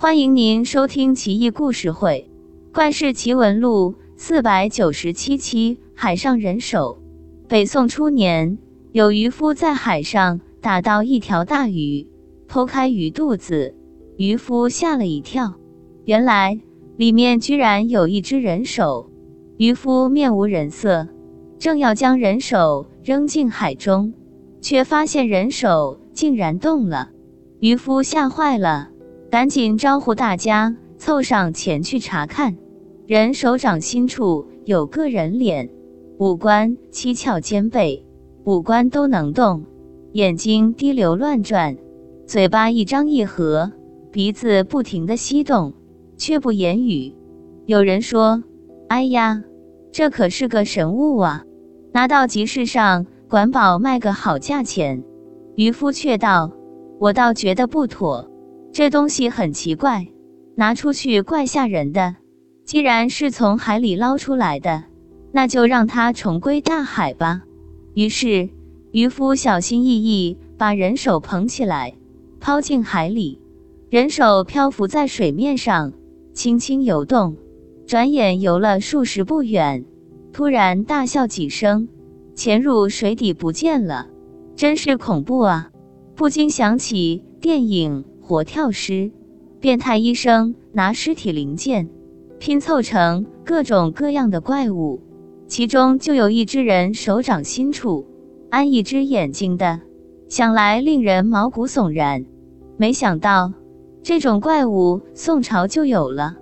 欢迎您收听《奇异故事会·怪事奇闻录》四百九十七期。海上人手。北宋初年，有渔夫在海上打到一条大鱼，剖开鱼肚子，渔夫吓了一跳，原来里面居然有一只人手。渔夫面无人色，正要将人手扔进海中，却发现人手竟然动了。渔夫吓坏了，赶紧招呼大家凑上前去查看。人手掌心处有个人脸，五官七窍兼备，五官都能动，眼睛滴流乱转，嘴巴一张一合，鼻子不停的吸动，却不言语。有人说：“哎呀！”这可是个神物啊，拿到集市上管保卖个好价钱。渔夫却道：“我倒觉得不妥，这东西很奇怪，拿出去怪吓人的。既然是从海里捞出来的，那就让它重归大海吧。”于是渔夫小心翼翼把人手捧起来，抛进海里。人手漂浮在水面上，轻轻游动。转眼游了数十步远，突然大笑几声，潜入水底不见了。真是恐怖啊！不禁想起电影《活跳尸》，变态医生拿尸体零件拼凑成各种各样的怪物，其中就有一只人手掌心处安一只眼睛的，想来令人毛骨悚然。没想到这种怪物宋朝就有了。